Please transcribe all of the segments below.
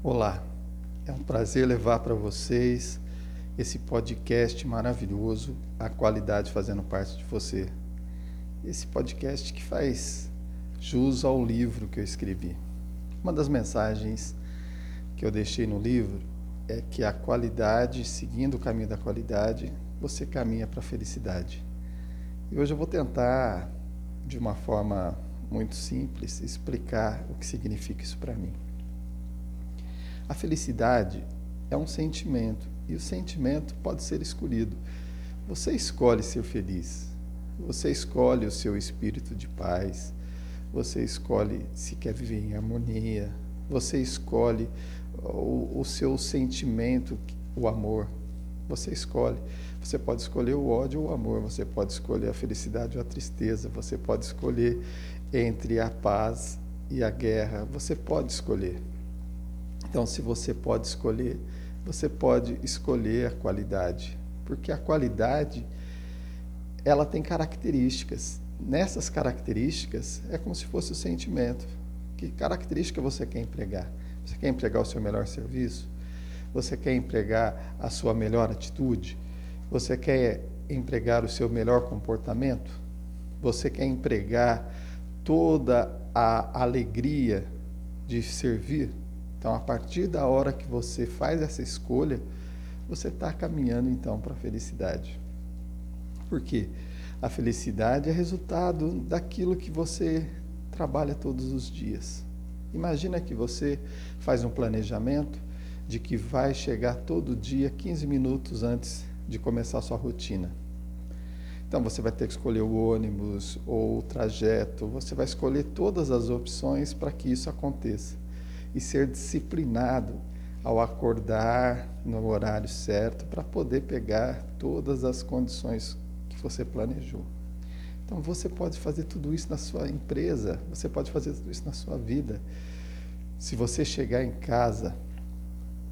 Olá, é um prazer levar para vocês esse podcast maravilhoso, a qualidade fazendo parte de você. Esse podcast que faz jus ao livro que eu escrevi. Uma das mensagens que eu deixei no livro é que a qualidade, seguindo o caminho da qualidade, você caminha para a felicidade. E hoje eu vou tentar, de uma forma muito simples, explicar o que significa isso para mim. A felicidade é um sentimento e o sentimento pode ser escolhido. Você escolhe ser feliz, você escolhe o seu espírito de paz, você escolhe se quer viver em harmonia, você escolhe o, o seu sentimento, o amor. Você escolhe. Você pode escolher o ódio ou o amor, você pode escolher a felicidade ou a tristeza, você pode escolher entre a paz e a guerra, você pode escolher. Então, se você pode escolher, você pode escolher a qualidade, porque a qualidade ela tem características. Nessas características é como se fosse o sentimento. Que característica você quer empregar? Você quer empregar o seu melhor serviço? Você quer empregar a sua melhor atitude? Você quer empregar o seu melhor comportamento? Você quer empregar toda a alegria de servir? Então, a partir da hora que você faz essa escolha, você está caminhando então para a felicidade. Por quê? A felicidade é resultado daquilo que você trabalha todos os dias. Imagina que você faz um planejamento de que vai chegar todo dia 15 minutos antes de começar a sua rotina. Então você vai ter que escolher o ônibus ou o trajeto, você vai escolher todas as opções para que isso aconteça e ser disciplinado ao acordar no horário certo para poder pegar todas as condições que você planejou. Então você pode fazer tudo isso na sua empresa, você pode fazer tudo isso na sua vida. Se você chegar em casa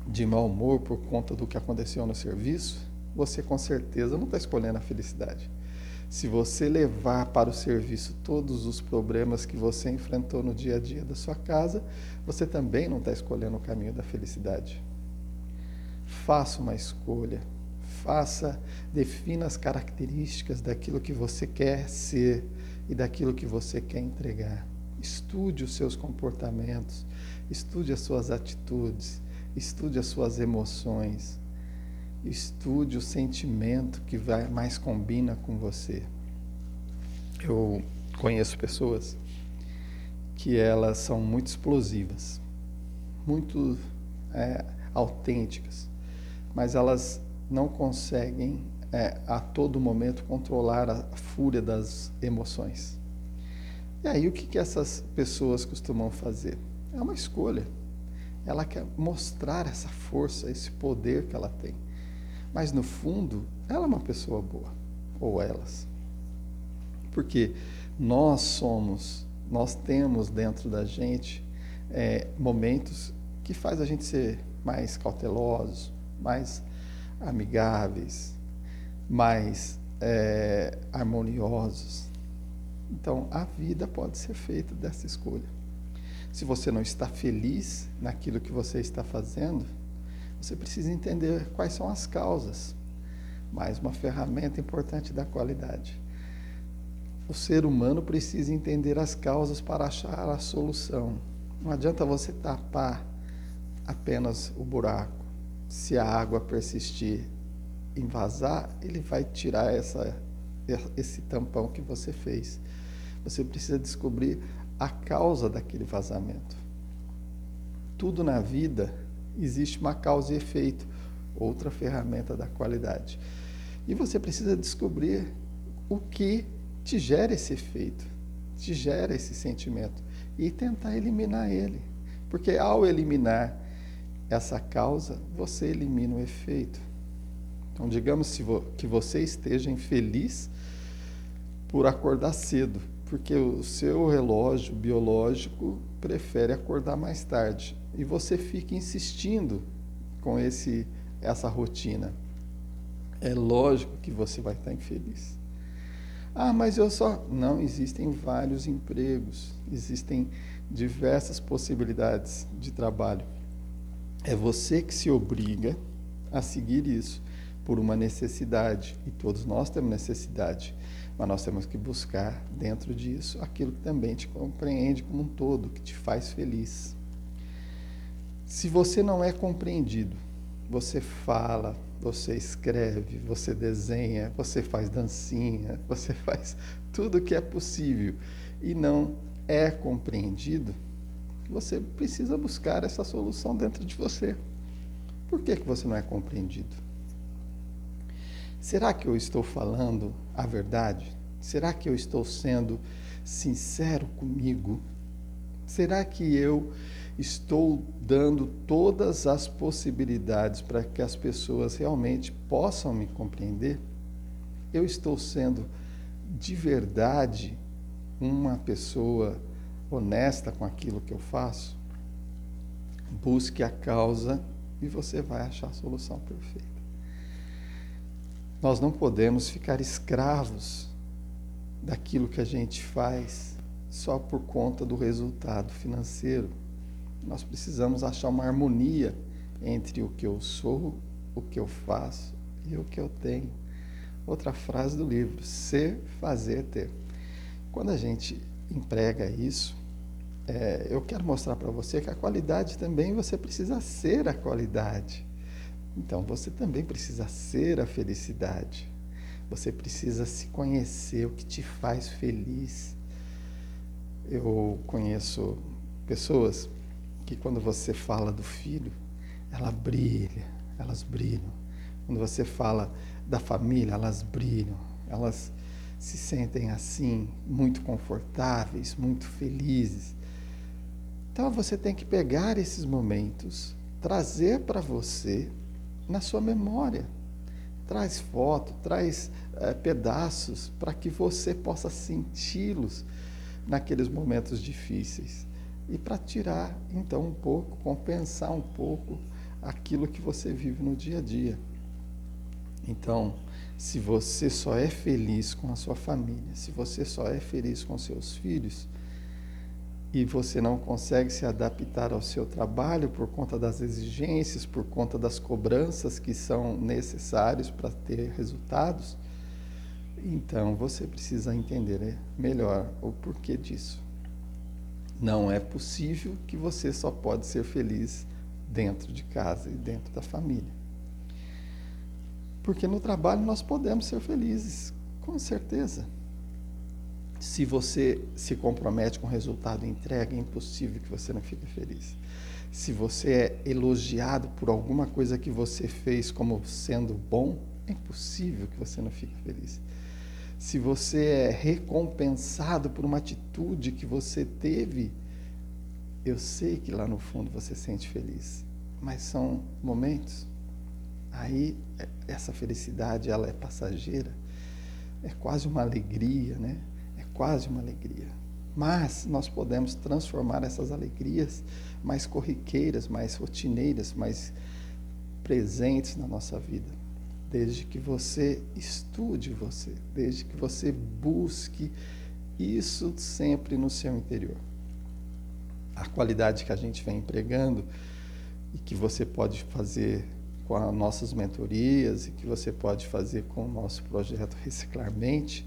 de mau humor por conta do que aconteceu no serviço, você com certeza não está escolhendo a felicidade. Se você levar para o serviço todos os problemas que você enfrentou no dia a dia da sua casa, você também não está escolhendo o caminho da felicidade. Faça uma escolha. Faça, defina as características daquilo que você quer ser e daquilo que você quer entregar. Estude os seus comportamentos, estude as suas atitudes, estude as suas emoções estude o sentimento que vai, mais combina com você. Eu conheço pessoas que elas são muito explosivas, muito é, autênticas, mas elas não conseguem é, a todo momento controlar a fúria das emoções. E aí o que, que essas pessoas costumam fazer? É uma escolha. Ela quer mostrar essa força, esse poder que ela tem. Mas no fundo, ela é uma pessoa boa, ou elas. Porque nós somos, nós temos dentro da gente é, momentos que faz a gente ser mais cautelosos, mais amigáveis, mais é, harmoniosos. Então, a vida pode ser feita dessa escolha. Se você não está feliz naquilo que você está fazendo, você precisa entender quais são as causas. Mais uma ferramenta importante da qualidade. O ser humano precisa entender as causas para achar a solução. Não adianta você tapar apenas o buraco. Se a água persistir em vazar, ele vai tirar essa, esse tampão que você fez. Você precisa descobrir a causa daquele vazamento. Tudo na vida existe uma causa e efeito, outra ferramenta da qualidade. E você precisa descobrir o que te gera esse efeito, te gera esse sentimento e tentar eliminar ele. Porque ao eliminar essa causa, você elimina o efeito. Então, digamos que você esteja infeliz por acordar cedo, porque o seu relógio biológico prefere acordar mais tarde e você fica insistindo com esse essa rotina. É lógico que você vai estar infeliz. Ah, mas eu só. Não, existem vários empregos, existem diversas possibilidades de trabalho. É você que se obriga a seguir isso por uma necessidade. E todos nós temos necessidade. Mas nós temos que buscar dentro disso aquilo que também te compreende como um todo, que te faz feliz. Se você não é compreendido, você fala, você escreve, você desenha, você faz dancinha, você faz tudo o que é possível e não é compreendido, você precisa buscar essa solução dentro de você. Por que, que você não é compreendido? Será que eu estou falando a verdade? Será que eu estou sendo sincero comigo? Será que eu estou dando todas as possibilidades para que as pessoas realmente possam me compreender? Eu estou sendo de verdade uma pessoa honesta com aquilo que eu faço? Busque a causa e você vai achar a solução perfeita. Nós não podemos ficar escravos daquilo que a gente faz só por conta do resultado financeiro. Nós precisamos achar uma harmonia entre o que eu sou, o que eu faço e o que eu tenho. Outra frase do livro: ser, fazer, ter. Quando a gente emprega isso, é, eu quero mostrar para você que a qualidade também você precisa ser a qualidade. Então você também precisa ser a felicidade. Você precisa se conhecer, o que te faz feliz. Eu conheço pessoas que quando você fala do filho, ela brilha, elas brilham. Quando você fala da família, elas brilham, elas se sentem assim, muito confortáveis, muito felizes. Então você tem que pegar esses momentos, trazer para você na sua memória. Traz foto, traz é, pedaços para que você possa senti-los naqueles momentos difíceis. E para tirar, então, um pouco, compensar um pouco aquilo que você vive no dia a dia. Então, se você só é feliz com a sua família, se você só é feliz com seus filhos, e você não consegue se adaptar ao seu trabalho por conta das exigências, por conta das cobranças que são necessários para ter resultados, então você precisa entender né, melhor o porquê disso. Não é possível que você só pode ser feliz dentro de casa e dentro da família. Porque no trabalho nós podemos ser felizes, com certeza. Se você se compromete com o resultado entrega, é impossível que você não fique feliz. Se você é elogiado por alguma coisa que você fez como sendo bom, é impossível que você não fique feliz. Se você é recompensado por uma atitude que você teve, eu sei que lá no fundo você sente feliz, mas são momentos Aí essa felicidade ela é passageira, é quase uma alegria, né? É quase uma alegria. Mas nós podemos transformar essas alegrias mais corriqueiras, mais rotineiras, mais presentes na nossa vida, desde que você estude você, desde que você busque isso sempre no seu interior. A qualidade que a gente vem empregando e que você pode fazer com as nossas mentorias e que você pode fazer com o nosso projeto Reciclarmente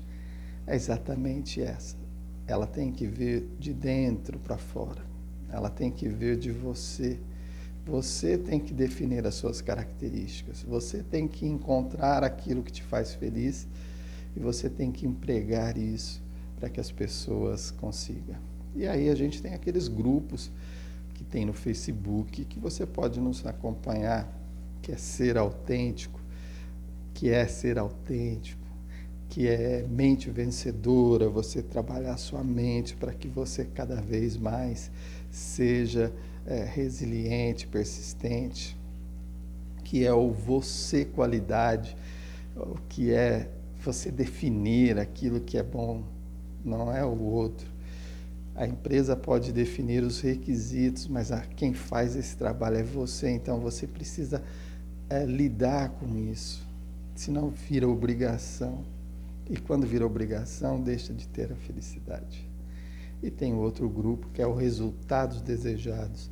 é exatamente essa. Ela tem que vir de dentro para fora. Ela tem que vir de você. Você tem que definir as suas características. Você tem que encontrar aquilo que te faz feliz e você tem que empregar isso para que as pessoas consigam. E aí a gente tem aqueles grupos que tem no Facebook que você pode nos acompanhar que é ser autêntico, que é ser autêntico, que é mente vencedora, você trabalhar sua mente para que você cada vez mais seja é, resiliente, persistente, que é o você qualidade, o que é você definir aquilo que é bom, não é o outro. A empresa pode definir os requisitos, mas quem faz esse trabalho é você, então você precisa é, lidar com isso, senão vira obrigação. E quando vira obrigação, deixa de ter a felicidade. E tem outro grupo que é o resultados desejados.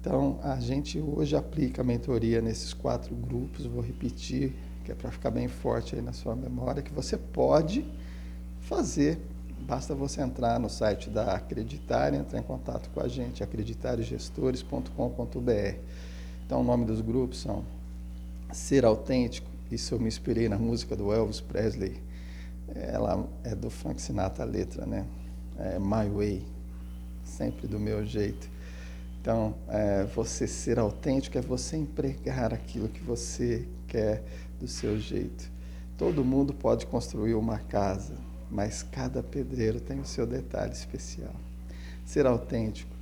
Então, a gente hoje aplica a mentoria nesses quatro grupos, vou repetir, que é para ficar bem forte aí na sua memória, que você pode fazer. Basta você entrar no site da Acreditar e entrar em contato com a gente, acreditargestores.com.br. Então, o nome dos grupos são Ser Autêntico, isso eu me inspirei na música do Elvis Presley, ela é do Frank Sinatra a letra, né? É My Way, sempre do meu jeito. Então, é, você ser autêntico é você empregar aquilo que você quer do seu jeito. Todo mundo pode construir uma casa, mas cada pedreiro tem o seu detalhe especial. Ser autêntico.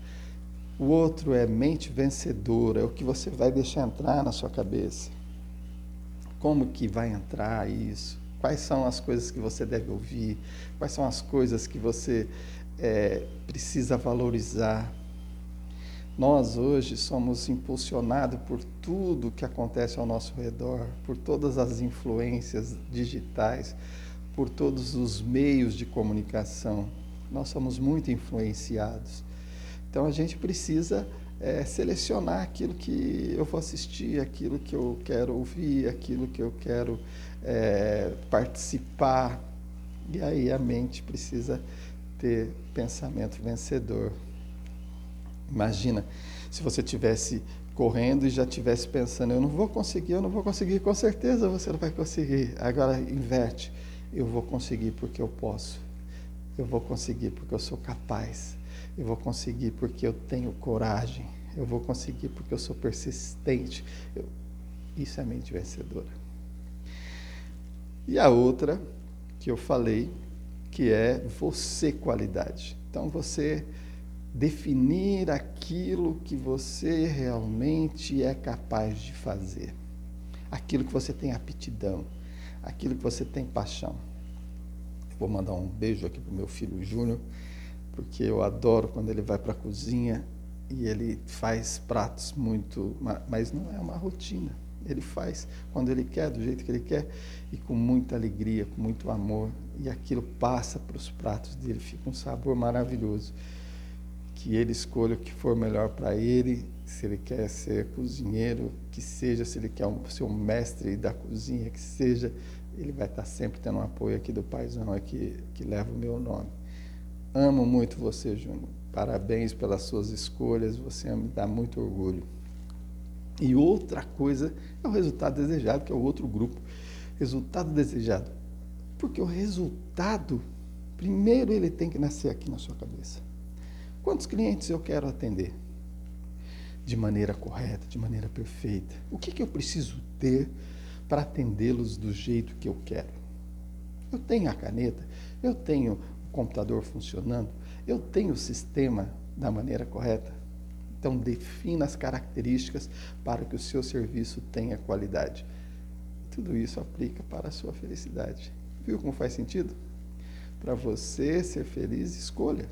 O outro é mente vencedora, é o que você vai deixar entrar na sua cabeça. Como que vai entrar isso? Quais são as coisas que você deve ouvir? Quais são as coisas que você é, precisa valorizar? Nós hoje somos impulsionados por tudo que acontece ao nosso redor, por todas as influências digitais, por todos os meios de comunicação. Nós somos muito influenciados. Então a gente precisa é, selecionar aquilo que eu vou assistir, aquilo que eu quero ouvir, aquilo que eu quero é, participar. E aí a mente precisa ter pensamento vencedor. Imagina se você tivesse correndo e já tivesse pensando, eu não vou conseguir, eu não vou conseguir, com certeza você não vai conseguir. Agora inverte, eu vou conseguir porque eu posso. Eu vou conseguir porque eu sou capaz. Eu vou conseguir porque eu tenho coragem. Eu vou conseguir porque eu sou persistente. Eu... Isso é mente vencedora. E a outra que eu falei, que é você qualidade. Então você definir aquilo que você realmente é capaz de fazer, aquilo que você tem aptidão, aquilo que você tem paixão. Vou mandar um beijo aqui para o meu filho Júnior, porque eu adoro quando ele vai para a cozinha e ele faz pratos muito, mas não é uma rotina. Ele faz quando ele quer, do jeito que ele quer e com muita alegria, com muito amor, e aquilo passa para os pratos dele, fica um sabor maravilhoso que ele escolha o que for melhor para ele, se ele quer ser cozinheiro, que seja, se ele quer um, ser um mestre da cozinha, que seja, ele vai estar sempre tendo um apoio aqui do paizão aqui, que leva o meu nome. Amo muito você, Júnior. Parabéns pelas suas escolhas, você me dá muito orgulho. E outra coisa é o resultado desejado, que é o outro grupo. Resultado desejado. Porque o resultado, primeiro ele tem que nascer aqui na sua cabeça. Quantos clientes eu quero atender? De maneira correta, de maneira perfeita. O que, que eu preciso ter para atendê-los do jeito que eu quero? Eu tenho a caneta, eu tenho o computador funcionando, eu tenho o sistema da maneira correta. Então, defina as características para que o seu serviço tenha qualidade. Tudo isso aplica para a sua felicidade. Viu como faz sentido? Para você ser feliz, escolha.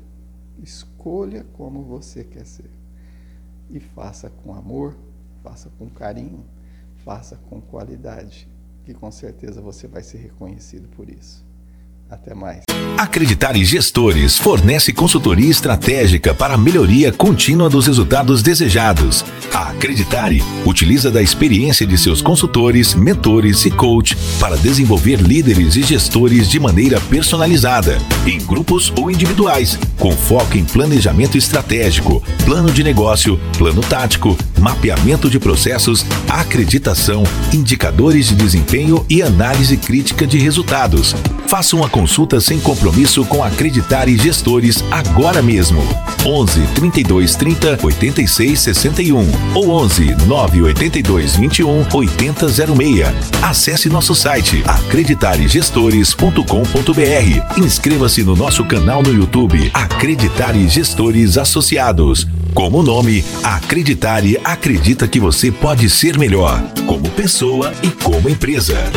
Escolha como você quer ser. E faça com amor, faça com carinho, faça com qualidade, que com certeza você vai ser reconhecido por isso. Até mais. Acreditar em Gestores fornece consultoria estratégica para a melhoria contínua dos resultados desejados. A Acreditare utiliza da experiência de seus consultores, mentores e coach para desenvolver líderes e gestores de maneira personalizada, em grupos ou individuais, com foco em planejamento estratégico, plano de negócio, plano tático, mapeamento de processos, acreditação, indicadores de desempenho e análise crítica de resultados. Faça uma consulta sem compromisso com Acreditar e Gestores agora mesmo. 11 32 30 86 61 ou 11 982 21 8006. Acesse nosso site acreditaregestores.com.br. Inscreva-se no nosso canal no YouTube Acreditar e Gestores Associados. Como nome, Acreditare acredita que você pode ser melhor, como pessoa e como empresa.